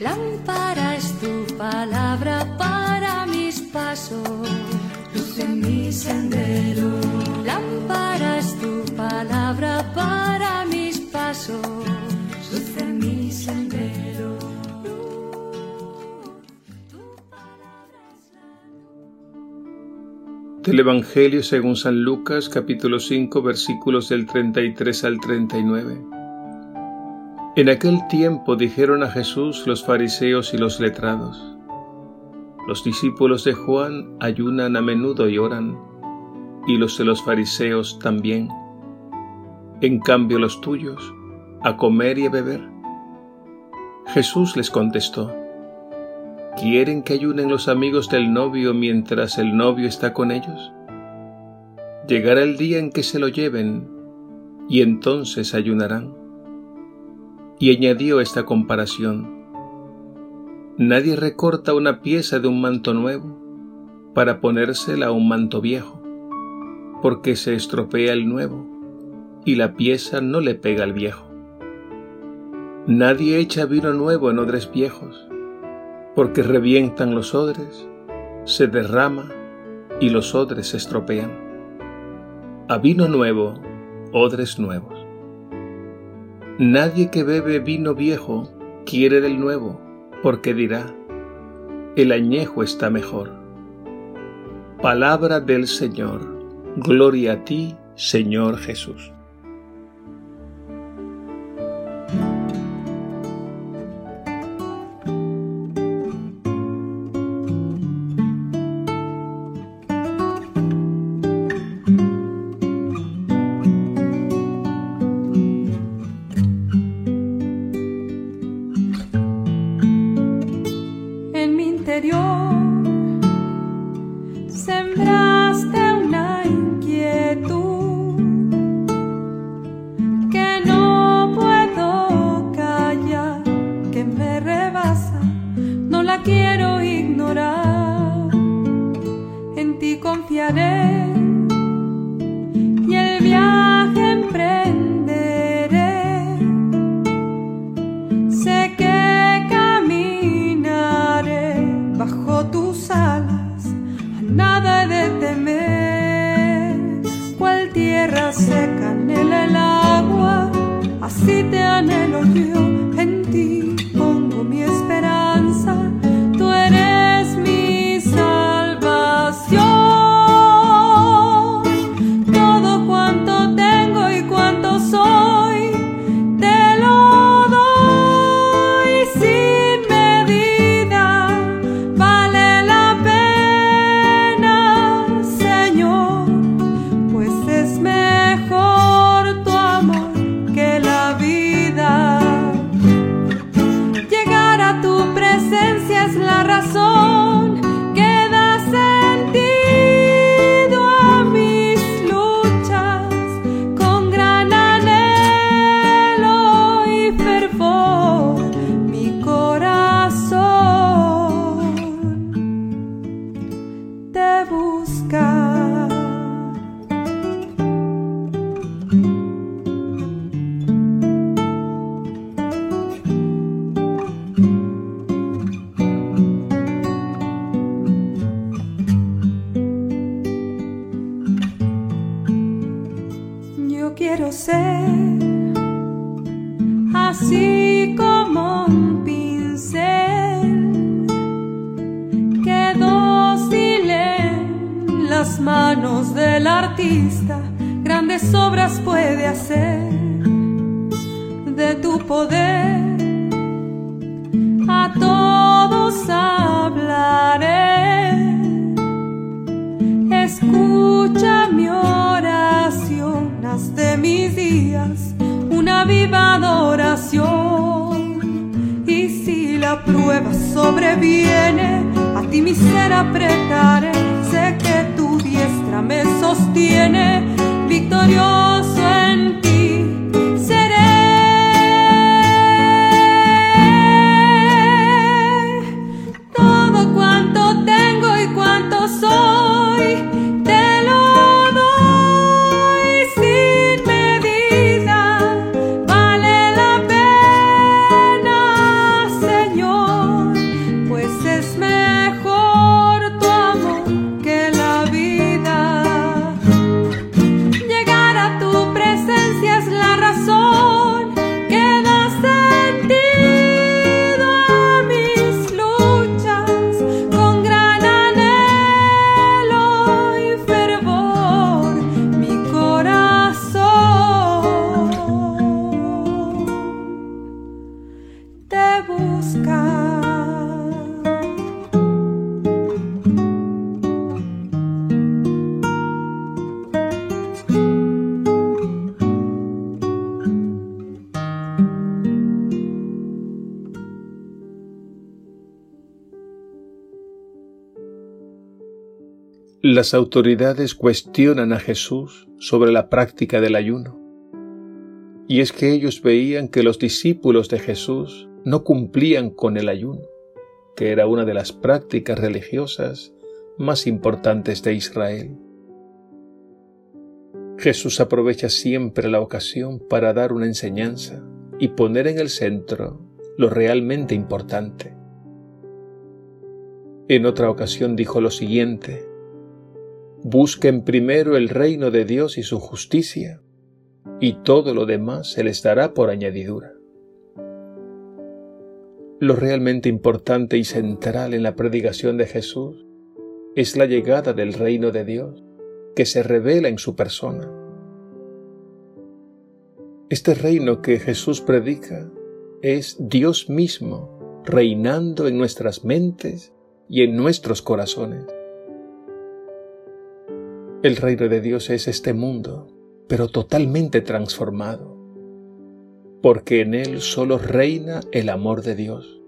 Lámpara es tu palabra para mis pasos, luz en mi sendero. Lámpara es tu palabra para mis pasos, luz en mi sendero. Del Evangelio según San Lucas capítulo 5 versículos del 33 al 39. En aquel tiempo dijeron a Jesús los fariseos y los letrados, los discípulos de Juan ayunan a menudo y oran, y los de los fariseos también. En cambio los tuyos, a comer y a beber. Jesús les contestó, ¿quieren que ayunen los amigos del novio mientras el novio está con ellos? Llegará el día en que se lo lleven, y entonces ayunarán y añadió esta comparación. Nadie recorta una pieza de un manto nuevo para ponérsela a un manto viejo, porque se estropea el nuevo y la pieza no le pega al viejo. Nadie echa vino nuevo en odres viejos, porque revientan los odres, se derrama y los odres se estropean. A vino nuevo, odres nuevos. Nadie que bebe vino viejo quiere del nuevo, porque dirá, el añejo está mejor. Palabra del Señor. Gloria a ti, Señor Jesús. Y manos del artista grandes obras puede hacer de tu poder a todos hablaré escucha mi de mis días una viva adoración. Y si la prueba sobreviene, a ti mi ser apretaré. Me sostiene, victorioso Las autoridades cuestionan a Jesús sobre la práctica del ayuno. Y es que ellos veían que los discípulos de Jesús no cumplían con el ayuno, que era una de las prácticas religiosas más importantes de Israel. Jesús aprovecha siempre la ocasión para dar una enseñanza y poner en el centro lo realmente importante. En otra ocasión dijo lo siguiente, Busquen primero el reino de Dios y su justicia, y todo lo demás se les dará por añadidura. Lo realmente importante y central en la predicación de Jesús es la llegada del reino de Dios que se revela en su persona. Este reino que Jesús predica es Dios mismo reinando en nuestras mentes y en nuestros corazones. El reino de Dios es este mundo, pero totalmente transformado, porque en él solo reina el amor de Dios.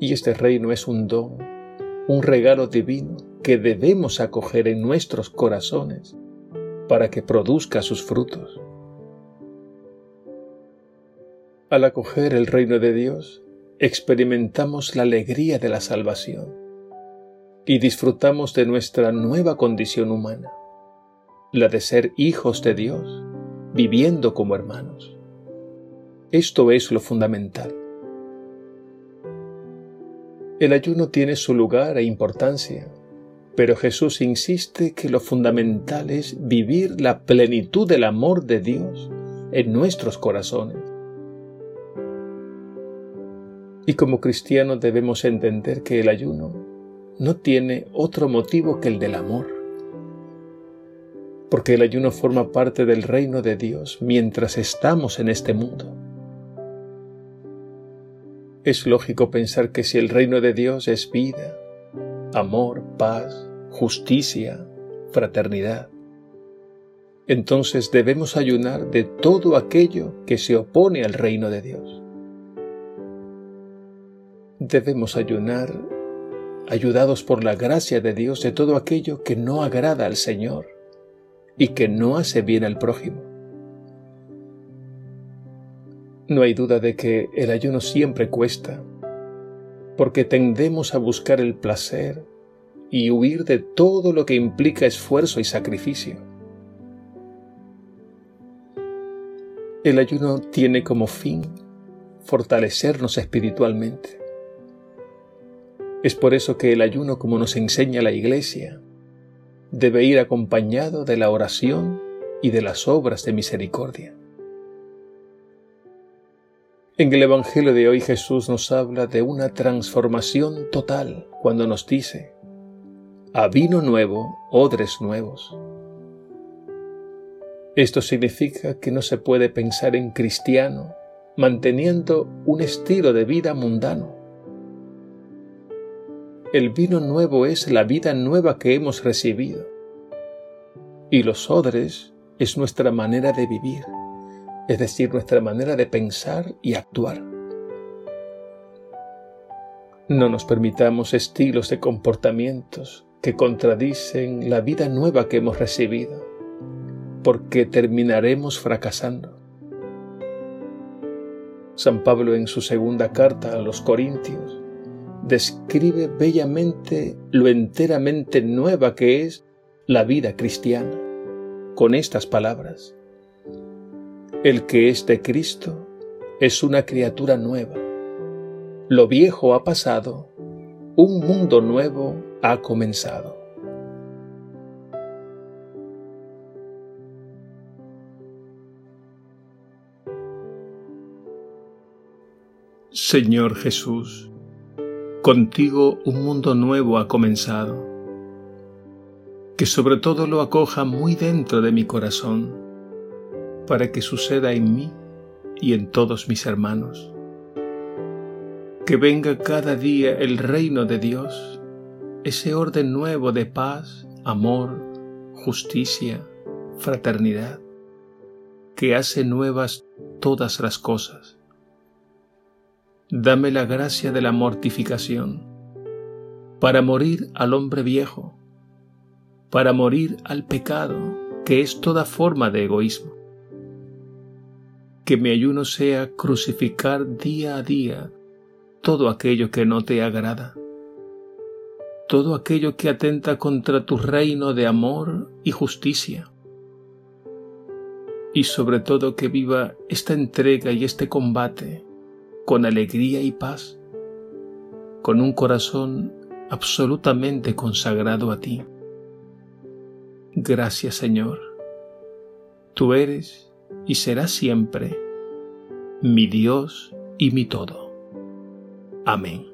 Y este reino es un don, un regalo divino que debemos acoger en nuestros corazones para que produzca sus frutos. Al acoger el reino de Dios, experimentamos la alegría de la salvación y disfrutamos de nuestra nueva condición humana, la de ser hijos de Dios, viviendo como hermanos. Esto es lo fundamental. El ayuno tiene su lugar e importancia, pero Jesús insiste que lo fundamental es vivir la plenitud del amor de Dios en nuestros corazones. Y como cristianos debemos entender que el ayuno no tiene otro motivo que el del amor, porque el ayuno forma parte del reino de Dios mientras estamos en este mundo. Es lógico pensar que si el reino de Dios es vida, amor, paz, justicia, fraternidad, entonces debemos ayunar de todo aquello que se opone al reino de Dios. Debemos ayunar ayudados por la gracia de Dios de todo aquello que no agrada al Señor y que no hace bien al prójimo. No hay duda de que el ayuno siempre cuesta, porque tendemos a buscar el placer y huir de todo lo que implica esfuerzo y sacrificio. El ayuno tiene como fin fortalecernos espiritualmente. Es por eso que el ayuno, como nos enseña la Iglesia, debe ir acompañado de la oración y de las obras de misericordia. En el Evangelio de hoy Jesús nos habla de una transformación total cuando nos dice, a vino nuevo, odres nuevos. Esto significa que no se puede pensar en cristiano manteniendo un estilo de vida mundano. El vino nuevo es la vida nueva que hemos recibido. Y los odres es nuestra manera de vivir es decir, nuestra manera de pensar y actuar. No nos permitamos estilos de comportamientos que contradicen la vida nueva que hemos recibido, porque terminaremos fracasando. San Pablo en su segunda carta a los Corintios describe bellamente lo enteramente nueva que es la vida cristiana, con estas palabras. El que es de Cristo es una criatura nueva. Lo viejo ha pasado, un mundo nuevo ha comenzado. Señor Jesús, contigo un mundo nuevo ha comenzado, que sobre todo lo acoja muy dentro de mi corazón para que suceda en mí y en todos mis hermanos. Que venga cada día el reino de Dios, ese orden nuevo de paz, amor, justicia, fraternidad, que hace nuevas todas las cosas. Dame la gracia de la mortificación, para morir al hombre viejo para morir al pecado, que es toda forma de egoísmo. Que mi ayuno sea crucificar día a día todo aquello que no te agrada, todo aquello que atenta contra tu reino de amor y justicia. Y sobre todo que viva esta entrega y este combate con alegría y paz, con un corazón absolutamente consagrado a ti. Gracias Señor. Tú eres y serás siempre mi Dios y mi todo. Amén.